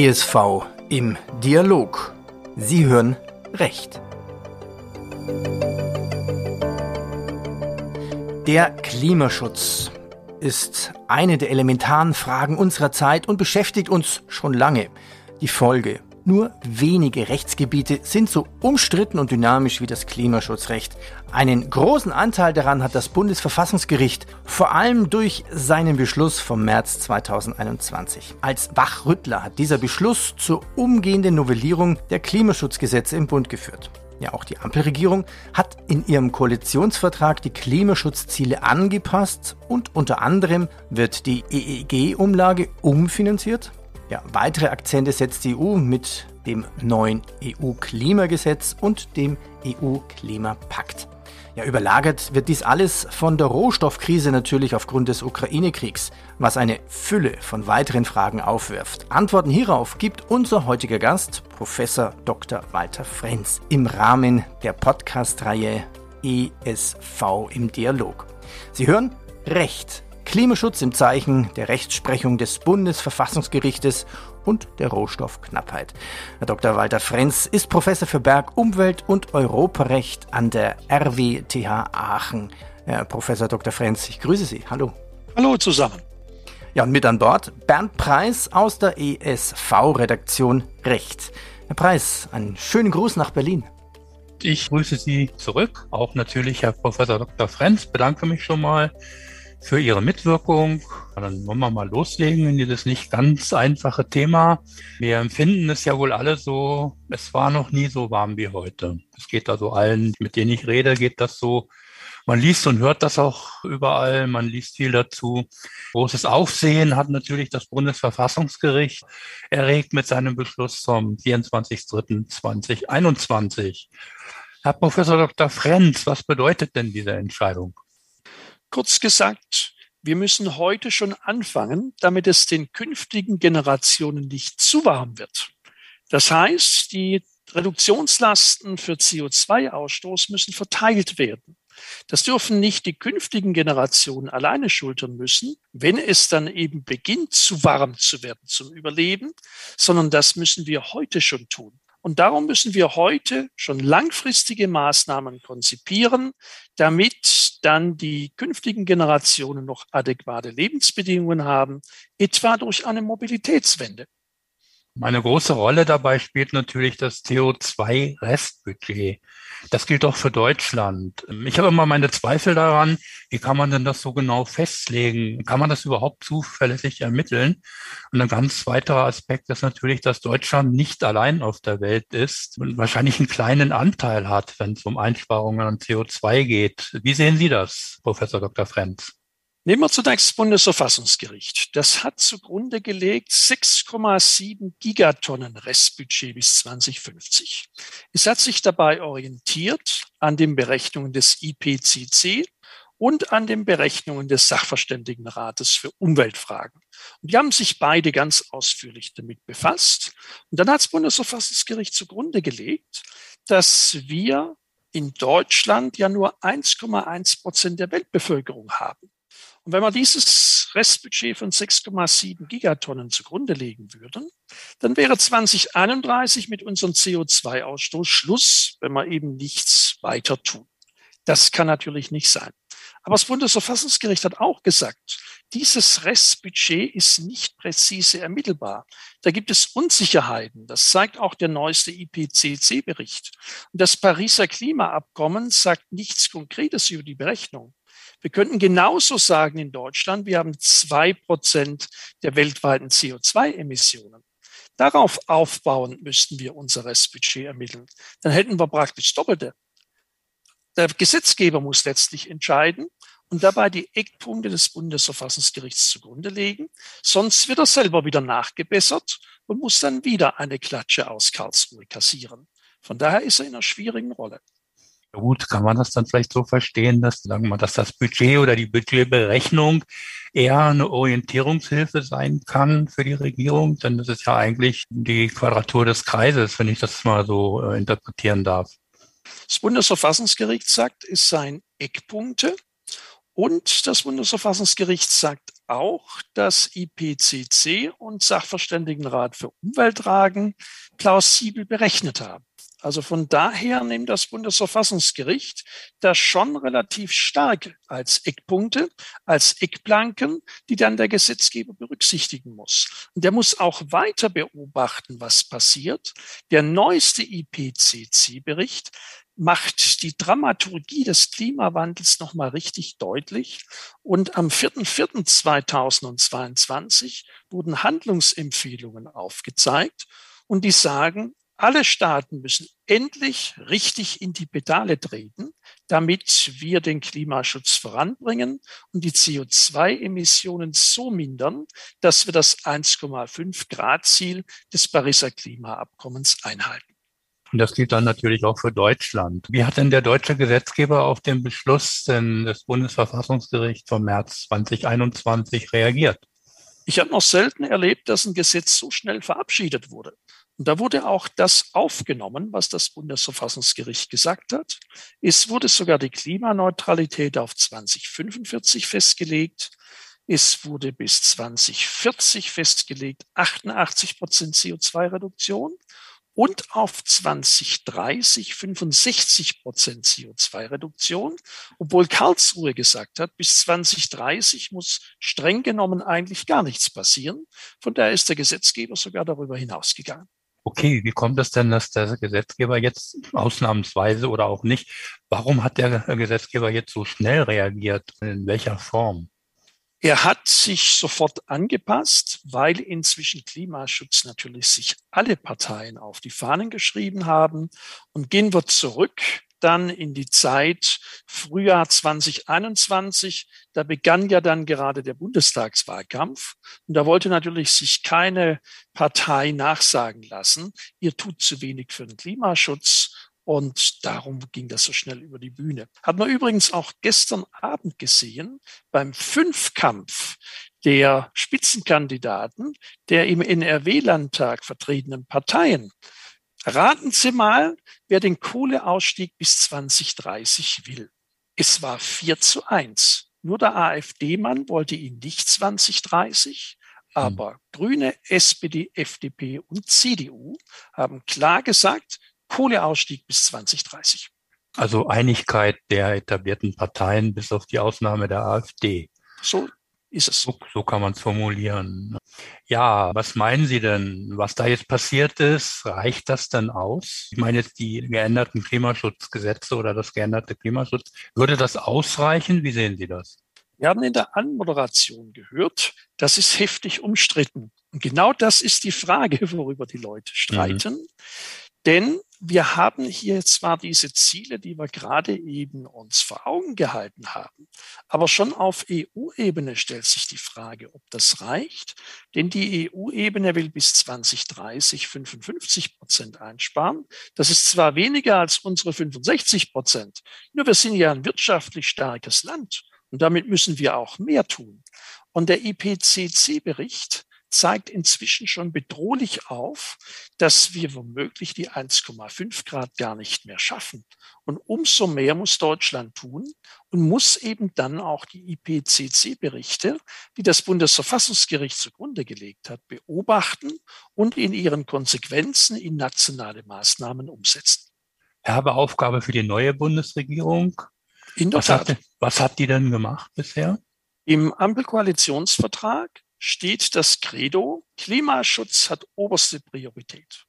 ESV im Dialog. Sie hören Recht. Der Klimaschutz ist eine der elementaren Fragen unserer Zeit und beschäftigt uns schon lange. Die Folge nur wenige Rechtsgebiete sind so umstritten und dynamisch wie das Klimaschutzrecht. Einen großen Anteil daran hat das Bundesverfassungsgericht, vor allem durch seinen Beschluss vom März 2021. Als Wachrüttler hat dieser Beschluss zur umgehenden Novellierung der Klimaschutzgesetze im Bund geführt. Ja, auch die Ampelregierung hat in ihrem Koalitionsvertrag die Klimaschutzziele angepasst und unter anderem wird die EEG-Umlage umfinanziert. Ja, weitere Akzente setzt die EU mit dem neuen EU-Klimagesetz und dem EU-Klimapakt. Ja, überlagert wird dies alles von der Rohstoffkrise natürlich aufgrund des Ukraine-Kriegs, was eine Fülle von weiteren Fragen aufwirft. Antworten hierauf gibt unser heutiger Gast, Professor Dr. Walter Frenz, im Rahmen der Podcast-Reihe ESV im Dialog. Sie hören Recht Klimaschutz im Zeichen der Rechtsprechung des Bundesverfassungsgerichtes und der Rohstoffknappheit. Herr Dr. Walter Frenz ist Professor für Berg-, Umwelt- und Europarecht an der RWTH Aachen. Herr Professor Dr. Frenz, ich grüße Sie. Hallo. Hallo zusammen. Ja, und mit an Bord Bernd Preis aus der ESV-Redaktion Recht. Herr Preis, einen schönen Gruß nach Berlin. Ich grüße Sie zurück, auch natürlich Herr Professor Dr. Frenz, bedanke mich schon mal für Ihre Mitwirkung. Dann wollen wir mal loslegen in dieses nicht ganz einfache Thema. Wir empfinden es ja wohl alle so, es war noch nie so warm wie heute. Es geht also allen, mit denen ich rede, geht das so. Man liest und hört das auch überall, man liest viel dazu. Großes Aufsehen hat natürlich das Bundesverfassungsgericht erregt mit seinem Beschluss vom 24.03.2021. Herr Professor Dr. Frenz, was bedeutet denn diese Entscheidung? Kurz gesagt, wir müssen heute schon anfangen, damit es den künftigen Generationen nicht zu warm wird. Das heißt, die Reduktionslasten für CO2-Ausstoß müssen verteilt werden. Das dürfen nicht die künftigen Generationen alleine schultern müssen, wenn es dann eben beginnt zu warm zu werden zum Überleben, sondern das müssen wir heute schon tun. Und darum müssen wir heute schon langfristige Maßnahmen konzipieren, damit dann die künftigen Generationen noch adäquate Lebensbedingungen haben, etwa durch eine Mobilitätswende. Eine große Rolle dabei spielt natürlich das CO2-Restbudget. Das gilt auch für Deutschland. Ich habe immer meine Zweifel daran, wie kann man denn das so genau festlegen? Kann man das überhaupt zuverlässig ermitteln? Und ein ganz weiterer Aspekt ist natürlich, dass Deutschland nicht allein auf der Welt ist und wahrscheinlich einen kleinen Anteil hat, wenn es um Einsparungen an CO2 geht. Wie sehen Sie das, Professor Dr. Frenz? Nehmen wir zunächst das Bundesverfassungsgericht. Das hat zugrunde gelegt 6,7 Gigatonnen Restbudget bis 2050. Es hat sich dabei orientiert an den Berechnungen des IPCC und an den Berechnungen des Sachverständigenrates für Umweltfragen. Und die haben sich beide ganz ausführlich damit befasst. Und dann hat das Bundesverfassungsgericht zugrunde gelegt, dass wir in Deutschland ja nur 1,1 Prozent der Weltbevölkerung haben. Und wenn wir dieses Restbudget von 6,7 Gigatonnen zugrunde legen würden, dann wäre 2031 mit unserem CO2-Ausstoß Schluss, wenn wir eben nichts weiter tun. Das kann natürlich nicht sein. Aber das Bundesverfassungsgericht hat auch gesagt, dieses Restbudget ist nicht präzise ermittelbar. Da gibt es Unsicherheiten. Das zeigt auch der neueste IPCC-Bericht. Und das Pariser Klimaabkommen sagt nichts Konkretes über die Berechnung. Wir könnten genauso sagen in Deutschland, wir haben zwei Prozent der weltweiten CO2-Emissionen. Darauf aufbauend müssten wir unser Restbudget ermitteln. Dann hätten wir praktisch Doppelte. Der Gesetzgeber muss letztlich entscheiden und dabei die Eckpunkte des Bundesverfassungsgerichts zugrunde legen. Sonst wird er selber wieder nachgebessert und muss dann wieder eine Klatsche aus Karlsruhe kassieren. Von daher ist er in einer schwierigen Rolle. Gut, kann man das dann vielleicht so verstehen, dass, sagen wir dass das Budget oder die Budgetberechnung eher eine Orientierungshilfe sein kann für die Regierung, denn das ist ja eigentlich die Quadratur des Kreises, wenn ich das mal so äh, interpretieren darf. Das Bundesverfassungsgericht sagt, es seien Eckpunkte und das Bundesverfassungsgericht sagt auch das IPCC und Sachverständigenrat für Umweltragen plausibel berechnet haben. Also von daher nimmt das Bundesverfassungsgericht das schon relativ stark als Eckpunkte, als Eckplanken, die dann der Gesetzgeber berücksichtigen muss. Und der muss auch weiter beobachten, was passiert. Der neueste IPCC-Bericht macht die Dramaturgie des Klimawandels nochmal richtig deutlich. Und am 4.4.2022 wurden Handlungsempfehlungen aufgezeigt und die sagen, alle Staaten müssen endlich richtig in die Pedale treten, damit wir den Klimaschutz voranbringen und die CO2-Emissionen so mindern, dass wir das 1,5 Grad Ziel des Pariser Klimaabkommens einhalten. Und das gilt dann natürlich auch für Deutschland. Wie hat denn der deutsche Gesetzgeber auf den Beschluss des Bundesverfassungsgerichts vom März 2021 reagiert? Ich habe noch selten erlebt, dass ein Gesetz so schnell verabschiedet wurde. Und da wurde auch das aufgenommen, was das Bundesverfassungsgericht gesagt hat. Es wurde sogar die Klimaneutralität auf 2045 festgelegt. Es wurde bis 2040 festgelegt 88 Prozent CO2-Reduktion und auf 2030 65 Prozent CO2-Reduktion, obwohl Karlsruhe gesagt hat, bis 2030 muss streng genommen eigentlich gar nichts passieren. Von daher ist der Gesetzgeber sogar darüber hinausgegangen. Okay, wie kommt es denn, dass der Gesetzgeber jetzt ausnahmsweise oder auch nicht, warum hat der Gesetzgeber jetzt so schnell reagiert? In welcher Form? Er hat sich sofort angepasst, weil inzwischen Klimaschutz natürlich sich alle Parteien auf die Fahnen geschrieben haben. Und gehen wir zurück dann in die Zeit Frühjahr 2021. Da begann ja dann gerade der Bundestagswahlkampf. Und da wollte natürlich sich keine Partei nachsagen lassen, ihr tut zu wenig für den Klimaschutz und darum ging das so schnell über die Bühne. Hat man übrigens auch gestern Abend gesehen beim Fünfkampf der Spitzenkandidaten der im NRW-Landtag vertretenen Parteien. Raten Sie mal, wer den Kohleausstieg bis 2030 will. Es war 4 zu 1. Nur der AfD-Mann wollte ihn nicht 2030, aber hm. Grüne, SPD, FDP und CDU haben klar gesagt, Kohleausstieg bis 2030. Also Einigkeit der etablierten Parteien bis auf die Ausnahme der AfD. So ist es. So, so kann man es formulieren. Ja, was meinen Sie denn, was da jetzt passiert ist? Reicht das denn aus? Ich meine jetzt die geänderten Klimaschutzgesetze oder das geänderte Klimaschutz. Würde das ausreichen? Wie sehen Sie das? Wir haben in der Anmoderation gehört, das ist heftig umstritten. Und genau das ist die Frage, worüber die Leute streiten. Mhm. Denn wir haben hier zwar diese Ziele, die wir gerade eben uns vor Augen gehalten haben, aber schon auf EU-Ebene stellt sich die Frage, ob das reicht, denn die EU-Ebene will bis 2030 55 Prozent einsparen. Das ist zwar weniger als unsere 65 Prozent, nur wir sind ja ein wirtschaftlich starkes Land und damit müssen wir auch mehr tun. Und der IPCC-Bericht zeigt inzwischen schon bedrohlich auf, dass wir womöglich die 1,5 Grad gar nicht mehr schaffen. Und umso mehr muss Deutschland tun und muss eben dann auch die IPCC-Berichte, die das Bundesverfassungsgericht zugrunde gelegt hat, beobachten und in ihren Konsequenzen in nationale Maßnahmen umsetzen. Herbe Aufgabe für die neue Bundesregierung. In der was Tat. Hat, was hat die denn gemacht bisher? Im Ampelkoalitionsvertrag steht das Credo, Klimaschutz hat oberste Priorität.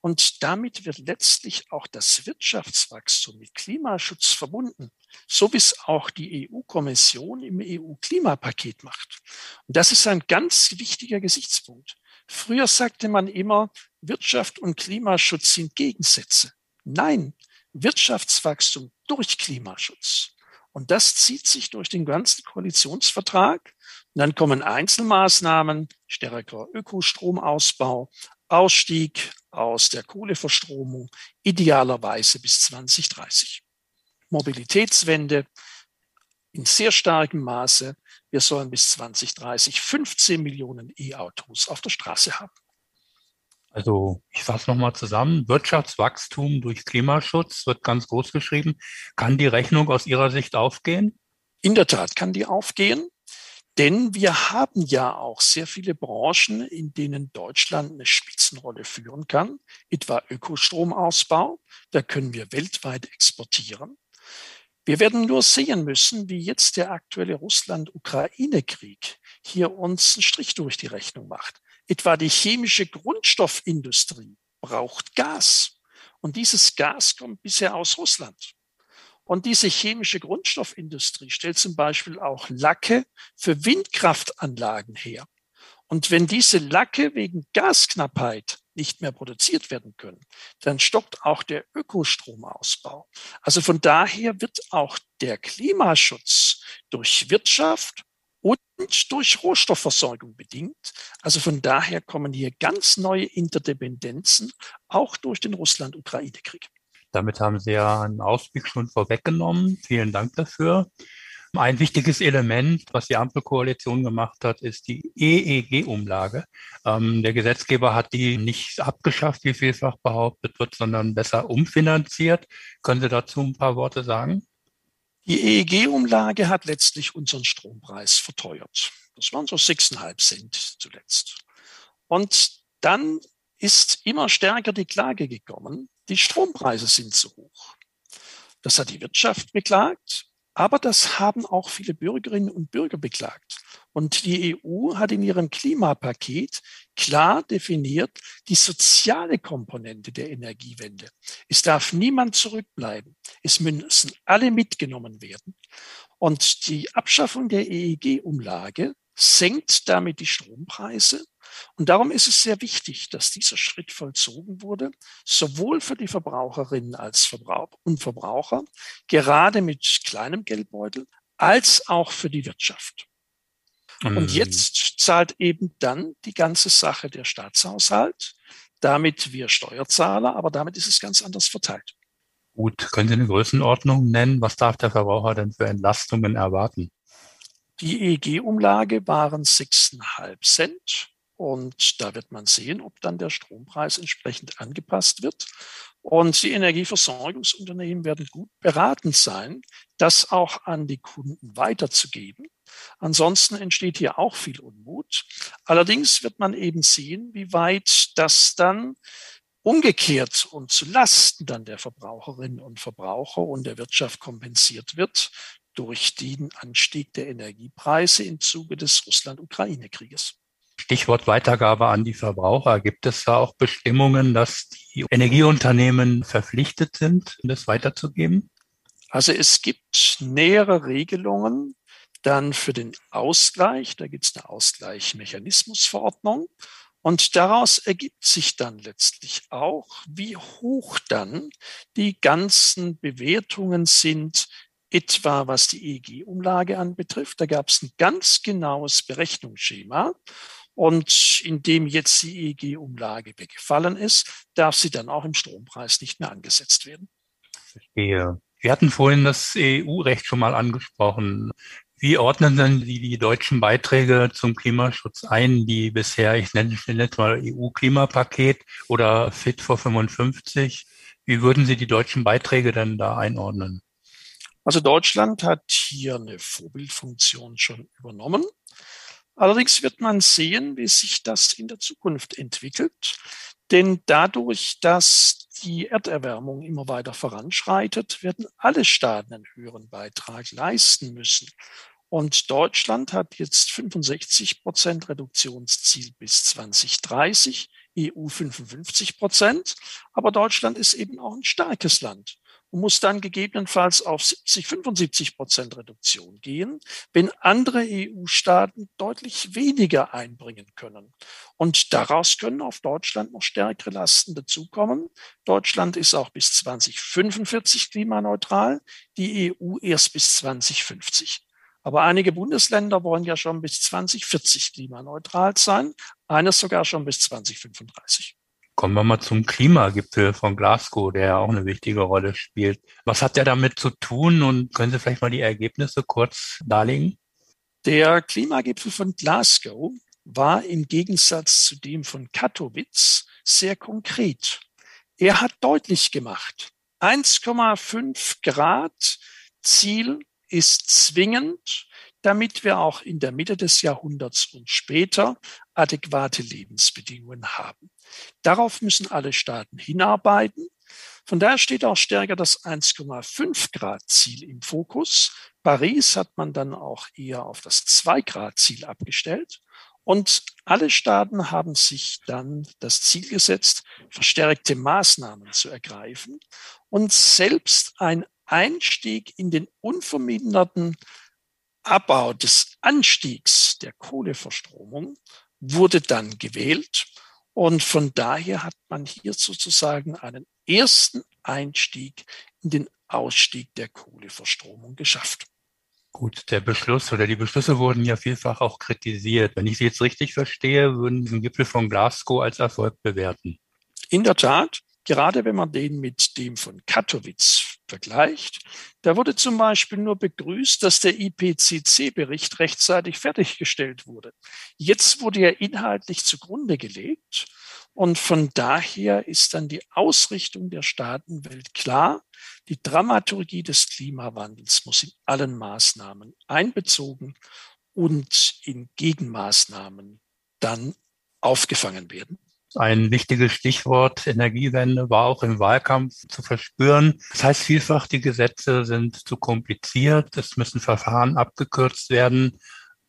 Und damit wird letztlich auch das Wirtschaftswachstum mit Klimaschutz verbunden, so wie es auch die EU-Kommission im EU-Klimapaket macht. Und das ist ein ganz wichtiger Gesichtspunkt. Früher sagte man immer, Wirtschaft und Klimaschutz sind Gegensätze. Nein, Wirtschaftswachstum durch Klimaschutz. Und das zieht sich durch den ganzen Koalitionsvertrag. Und dann kommen Einzelmaßnahmen, stärker Ökostromausbau, Ausstieg aus der Kohleverstromung, idealerweise bis 2030. Mobilitätswende in sehr starkem Maße. Wir sollen bis 2030 15 Millionen E-Autos auf der Straße haben. Also ich fasse nochmal zusammen. Wirtschaftswachstum durch Klimaschutz wird ganz groß geschrieben. Kann die Rechnung aus Ihrer Sicht aufgehen? In der Tat kann die aufgehen. Denn wir haben ja auch sehr viele Branchen, in denen Deutschland eine Spitzenrolle führen kann, etwa Ökostromausbau. Da können wir weltweit exportieren. Wir werden nur sehen müssen, wie jetzt der aktuelle Russland-Ukraine-Krieg hier uns einen Strich durch die Rechnung macht. Etwa die chemische Grundstoffindustrie braucht Gas. Und dieses Gas kommt bisher aus Russland. Und diese chemische Grundstoffindustrie stellt zum Beispiel auch Lacke für Windkraftanlagen her. Und wenn diese Lacke wegen Gasknappheit nicht mehr produziert werden können, dann stockt auch der Ökostromausbau. Also von daher wird auch der Klimaschutz durch Wirtschaft und durch Rohstoffversorgung bedingt. Also von daher kommen hier ganz neue Interdependenzen, auch durch den Russland-Ukraine-Krieg. Damit haben Sie ja einen Ausblick schon vorweggenommen. Vielen Dank dafür. Ein wichtiges Element, was die Ampelkoalition gemacht hat, ist die EEG-Umlage. Ähm, der Gesetzgeber hat die nicht abgeschafft, wie vielfach behauptet wird, sondern besser umfinanziert. Können Sie dazu ein paar Worte sagen? Die EEG-Umlage hat letztlich unseren Strompreis verteuert. Das waren so 6,5 Cent zuletzt. Und dann ist immer stärker die Klage gekommen, die Strompreise sind zu hoch. Das hat die Wirtschaft beklagt, aber das haben auch viele Bürgerinnen und Bürger beklagt. Und die EU hat in ihrem Klimapaket klar definiert die soziale Komponente der Energiewende. Es darf niemand zurückbleiben. Es müssen alle mitgenommen werden. Und die Abschaffung der EEG-Umlage senkt damit die Strompreise und darum ist es sehr wichtig, dass dieser Schritt vollzogen wurde, sowohl für die Verbraucherinnen als Verbrauch und Verbraucher, gerade mit kleinem Geldbeutel, als auch für die Wirtschaft. Mhm. Und jetzt zahlt eben dann die ganze Sache der Staatshaushalt, damit wir Steuerzahler, aber damit ist es ganz anders verteilt. Gut, können Sie eine Größenordnung nennen? Was darf der Verbraucher denn für Entlastungen erwarten? Die EEG-Umlage waren 6,5 Cent und da wird man sehen, ob dann der Strompreis entsprechend angepasst wird. Und die Energieversorgungsunternehmen werden gut beraten sein, das auch an die Kunden weiterzugeben. Ansonsten entsteht hier auch viel Unmut. Allerdings wird man eben sehen, wie weit das dann umgekehrt und zu Lasten dann der Verbraucherinnen und Verbraucher und der Wirtschaft kompensiert wird durch den Anstieg der Energiepreise im Zuge des Russland-Ukraine-Krieges. Stichwort Weitergabe an die Verbraucher. Gibt es da auch Bestimmungen, dass die Energieunternehmen verpflichtet sind, das weiterzugeben? Also es gibt nähere Regelungen dann für den Ausgleich. Da gibt es eine Ausgleichsmechanismusverordnung. Und daraus ergibt sich dann letztlich auch, wie hoch dann die ganzen Bewertungen sind, etwa was die EEG-Umlage anbetrifft. Da gab es ein ganz genaues Berechnungsschema. Und indem jetzt die EEG-Umlage weggefallen ist, darf sie dann auch im Strompreis nicht mehr angesetzt werden. Verstehe. Wir hatten vorhin das EU-Recht schon mal angesprochen. Wie ordnen denn die, die deutschen Beiträge zum Klimaschutz ein, die bisher, ich nenne es jetzt mal EU-Klimapaket oder Fit for 55? Wie würden Sie die deutschen Beiträge denn da einordnen? Also Deutschland hat hier eine Vorbildfunktion schon übernommen. Allerdings wird man sehen, wie sich das in der Zukunft entwickelt. Denn dadurch, dass die Erderwärmung immer weiter voranschreitet, werden alle Staaten einen höheren Beitrag leisten müssen. Und Deutschland hat jetzt 65 Prozent Reduktionsziel bis 2030, EU 55 Prozent. Aber Deutschland ist eben auch ein starkes Land und muss dann gegebenenfalls auf 70, 75 Prozent Reduktion gehen, wenn andere EU-Staaten deutlich weniger einbringen können. Und daraus können auf Deutschland noch stärkere Lasten dazukommen. Deutschland ist auch bis 2045 klimaneutral, die EU erst bis 2050. Aber einige Bundesländer wollen ja schon bis 2040 klimaneutral sein, eines sogar schon bis 2035. Kommen wir mal zum Klimagipfel von Glasgow, der auch eine wichtige Rolle spielt. Was hat der damit zu tun und können Sie vielleicht mal die Ergebnisse kurz darlegen? Der Klimagipfel von Glasgow war im Gegensatz zu dem von Katowice sehr konkret. Er hat deutlich gemacht, 1,5 Grad Ziel ist zwingend. damit wir auch in der Mitte des Jahrhunderts und später adäquate Lebensbedingungen haben. Darauf müssen alle Staaten hinarbeiten. Von daher steht auch stärker das 1,5 Grad Ziel im Fokus. Paris hat man dann auch eher auf das 2 Grad Ziel abgestellt. Und alle Staaten haben sich dann das Ziel gesetzt, verstärkte Maßnahmen zu ergreifen. Und selbst ein Einstieg in den unverminderten Abbau des Anstiegs der Kohleverstromung wurde dann gewählt. Und von daher hat man hier sozusagen einen ersten Einstieg in den Ausstieg der Kohleverstromung geschafft. Gut, der Beschluss oder die Beschlüsse wurden ja vielfach auch kritisiert. Wenn ich Sie jetzt richtig verstehe, würden Sie den Gipfel von Glasgow als Erfolg bewerten. In der Tat, gerade wenn man den mit dem von Katowice vergleicht, da wurde zum Beispiel nur begrüßt, dass der IPCC-Bericht rechtzeitig fertiggestellt wurde. Jetzt wurde er inhaltlich zugrunde gelegt und von daher ist dann die Ausrichtung der Staatenwelt klar. Die Dramaturgie des Klimawandels muss in allen Maßnahmen einbezogen und in Gegenmaßnahmen dann aufgefangen werden. Ein wichtiges Stichwort Energiewende war auch im Wahlkampf zu verspüren. Das heißt vielfach, die Gesetze sind zu kompliziert, es müssen Verfahren abgekürzt werden.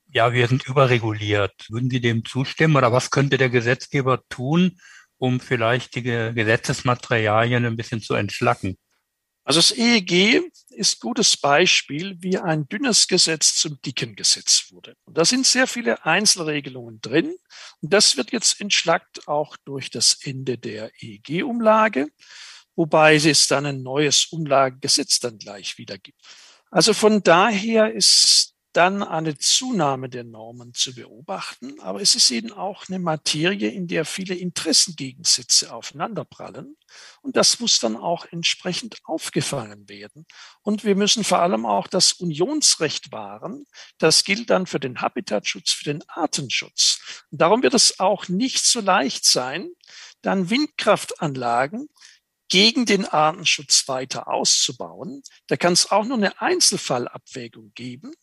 Ja, wir sind überreguliert. Würden Sie dem zustimmen oder was könnte der Gesetzgeber tun, um vielleicht die Gesetzesmaterialien ein bisschen zu entschlacken? Also das EEG ist gutes Beispiel, wie ein dünnes Gesetz zum dicken Gesetz wurde. Und da sind sehr viele Einzelregelungen drin. Und das wird jetzt entschlackt auch durch das Ende der EEG-Umlage, wobei es dann ein neues Umlagegesetz dann gleich wieder gibt. Also von daher ist dann eine Zunahme der Normen zu beobachten. Aber es ist eben auch eine Materie, in der viele Interessengegensätze aufeinanderprallen. Und das muss dann auch entsprechend aufgefangen werden. Und wir müssen vor allem auch das Unionsrecht wahren. Das gilt dann für den Habitatschutz, für den Artenschutz. Und darum wird es auch nicht so leicht sein, dann Windkraftanlagen gegen den Artenschutz weiter auszubauen. Da kann es auch nur eine Einzelfallabwägung geben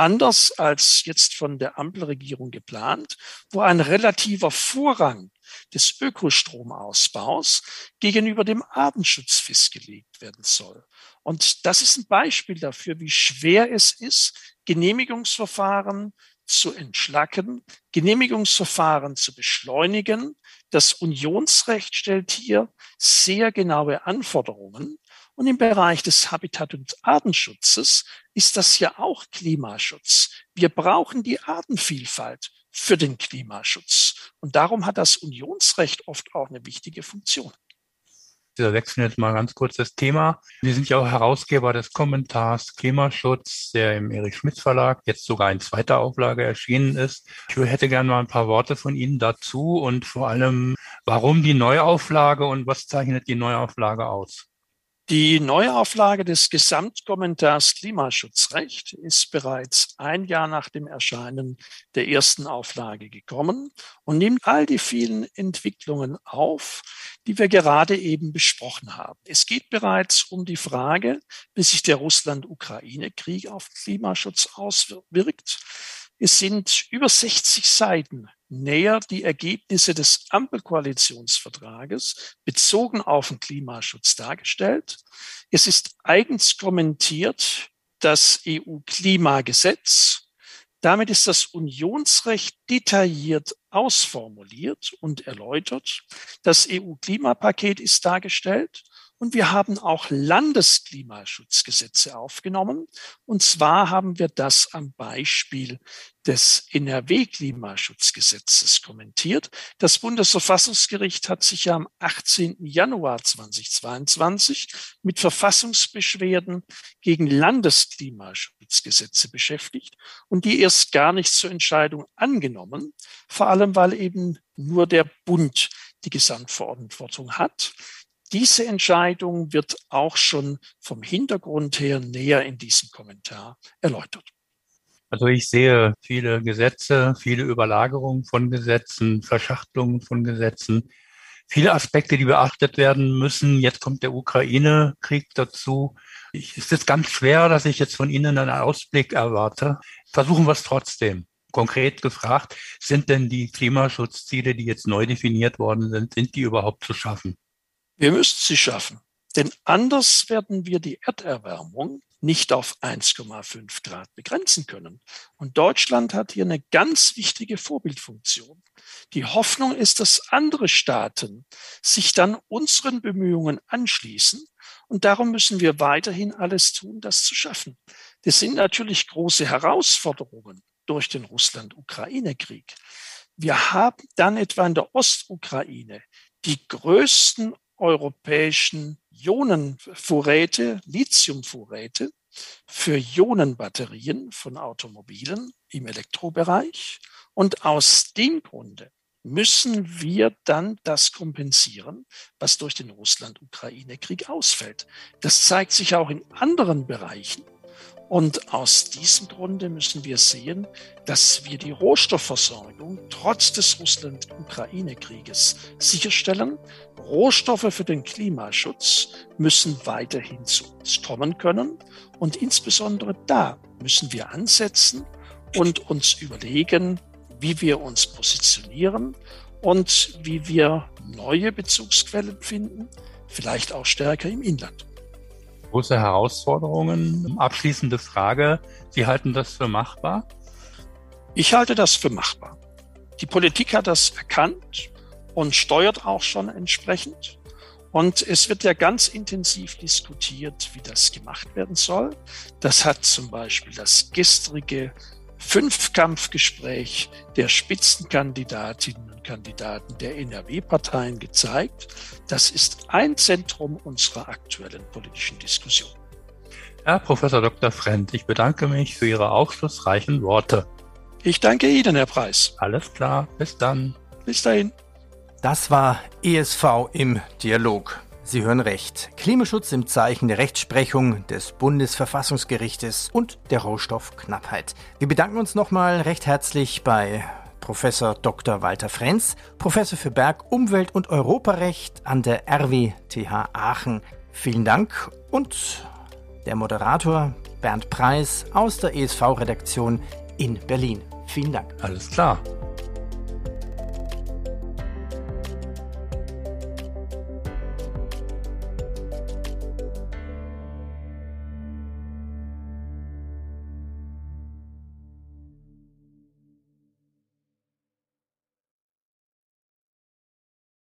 anders als jetzt von der Ampelregierung geplant, wo ein relativer Vorrang des Ökostromausbaus gegenüber dem Artenschutz festgelegt werden soll. Und das ist ein Beispiel dafür, wie schwer es ist, Genehmigungsverfahren zu entschlacken, Genehmigungsverfahren zu beschleunigen. Das Unionsrecht stellt hier sehr genaue Anforderungen. Und im Bereich des Habitat- und Artenschutzes ist das ja auch Klimaschutz. Wir brauchen die Artenvielfalt für den Klimaschutz. Und darum hat das Unionsrecht oft auch eine wichtige Funktion. Wir wechseln jetzt mal ganz kurz das Thema. Sie sind ja auch Herausgeber des Kommentars Klimaschutz, der im Erich Schmidt Verlag jetzt sogar in zweiter Auflage erschienen ist. Ich hätte gerne mal ein paar Worte von Ihnen dazu und vor allem, warum die Neuauflage und was zeichnet die Neuauflage aus? Die Neuauflage des Gesamtkommentars Klimaschutzrecht ist bereits ein Jahr nach dem Erscheinen der ersten Auflage gekommen und nimmt all die vielen Entwicklungen auf, die wir gerade eben besprochen haben. Es geht bereits um die Frage, wie sich der Russland-Ukraine-Krieg auf Klimaschutz auswirkt. Es sind über 60 Seiten näher die Ergebnisse des Ampelkoalitionsvertrages bezogen auf den Klimaschutz dargestellt. Es ist eigens kommentiert das EU-Klimagesetz. Damit ist das Unionsrecht detailliert ausformuliert und erläutert. Das EU-Klimapaket ist dargestellt und wir haben auch Landesklimaschutzgesetze aufgenommen. Und zwar haben wir das am Beispiel des NRW-Klimaschutzgesetzes kommentiert. Das Bundesverfassungsgericht hat sich ja am 18. Januar 2022 mit Verfassungsbeschwerden gegen Landesklimaschutzgesetze beschäftigt und die erst gar nicht zur Entscheidung angenommen, vor allem weil eben nur der Bund die Gesamtverantwortung hat. Diese Entscheidung wird auch schon vom Hintergrund her näher in diesem Kommentar erläutert. Also ich sehe viele Gesetze, viele Überlagerungen von Gesetzen, Verschachtelungen von Gesetzen. viele Aspekte, die beachtet werden müssen. Jetzt kommt der Ukraine-Krieg dazu. Ich, es ist ganz schwer, dass ich jetzt von Ihnen einen Ausblick erwarte. Versuchen wir es trotzdem. Konkret gefragt, sind denn die Klimaschutzziele, die jetzt neu definiert worden sind, sind die überhaupt zu schaffen? Wir müssen sie schaffen. Denn anders werden wir die Erderwärmung nicht auf 1,5 Grad begrenzen können. Und Deutschland hat hier eine ganz wichtige Vorbildfunktion. Die Hoffnung ist, dass andere Staaten sich dann unseren Bemühungen anschließen. Und darum müssen wir weiterhin alles tun, das zu schaffen. Das sind natürlich große Herausforderungen durch den Russland-Ukraine-Krieg. Wir haben dann etwa in der Ostukraine die größten europäischen Ionenvorräte, Lithiumvorräte für Ionenbatterien von Automobilen im Elektrobereich. Und aus dem Grunde müssen wir dann das kompensieren, was durch den Russland-Ukraine-Krieg ausfällt. Das zeigt sich auch in anderen Bereichen. Und aus diesem Grunde müssen wir sehen, dass wir die Rohstoffversorgung trotz des Russland-Ukraine-Krieges sicherstellen. Rohstoffe für den Klimaschutz müssen weiterhin zu uns kommen können. Und insbesondere da müssen wir ansetzen und uns überlegen, wie wir uns positionieren und wie wir neue Bezugsquellen finden, vielleicht auch stärker im Inland große Herausforderungen. Abschließende Frage. Sie halten das für machbar? Ich halte das für machbar. Die Politik hat das erkannt und steuert auch schon entsprechend. Und es wird ja ganz intensiv diskutiert, wie das gemacht werden soll. Das hat zum Beispiel das gestrige Fünfkampfgespräch der Spitzenkandidatinnen und Kandidaten der NRW-Parteien gezeigt. Das ist ein Zentrum unserer aktuellen politischen Diskussion. Herr Professor Dr. Frendt, ich bedanke mich für Ihre aufschlussreichen Worte. Ich danke Ihnen, Herr Preis. Alles klar, bis dann. Bis dahin. Das war ESV im Dialog. Sie hören recht. Klimaschutz im Zeichen der Rechtsprechung des Bundesverfassungsgerichtes und der Rohstoffknappheit. Wir bedanken uns nochmal recht herzlich bei Professor Dr. Walter Frenz, Professor für Berg-, Umwelt- und Europarecht an der RWTH Aachen. Vielen Dank und der Moderator Bernd Preis aus der ESV-Redaktion in Berlin. Vielen Dank. Alles klar.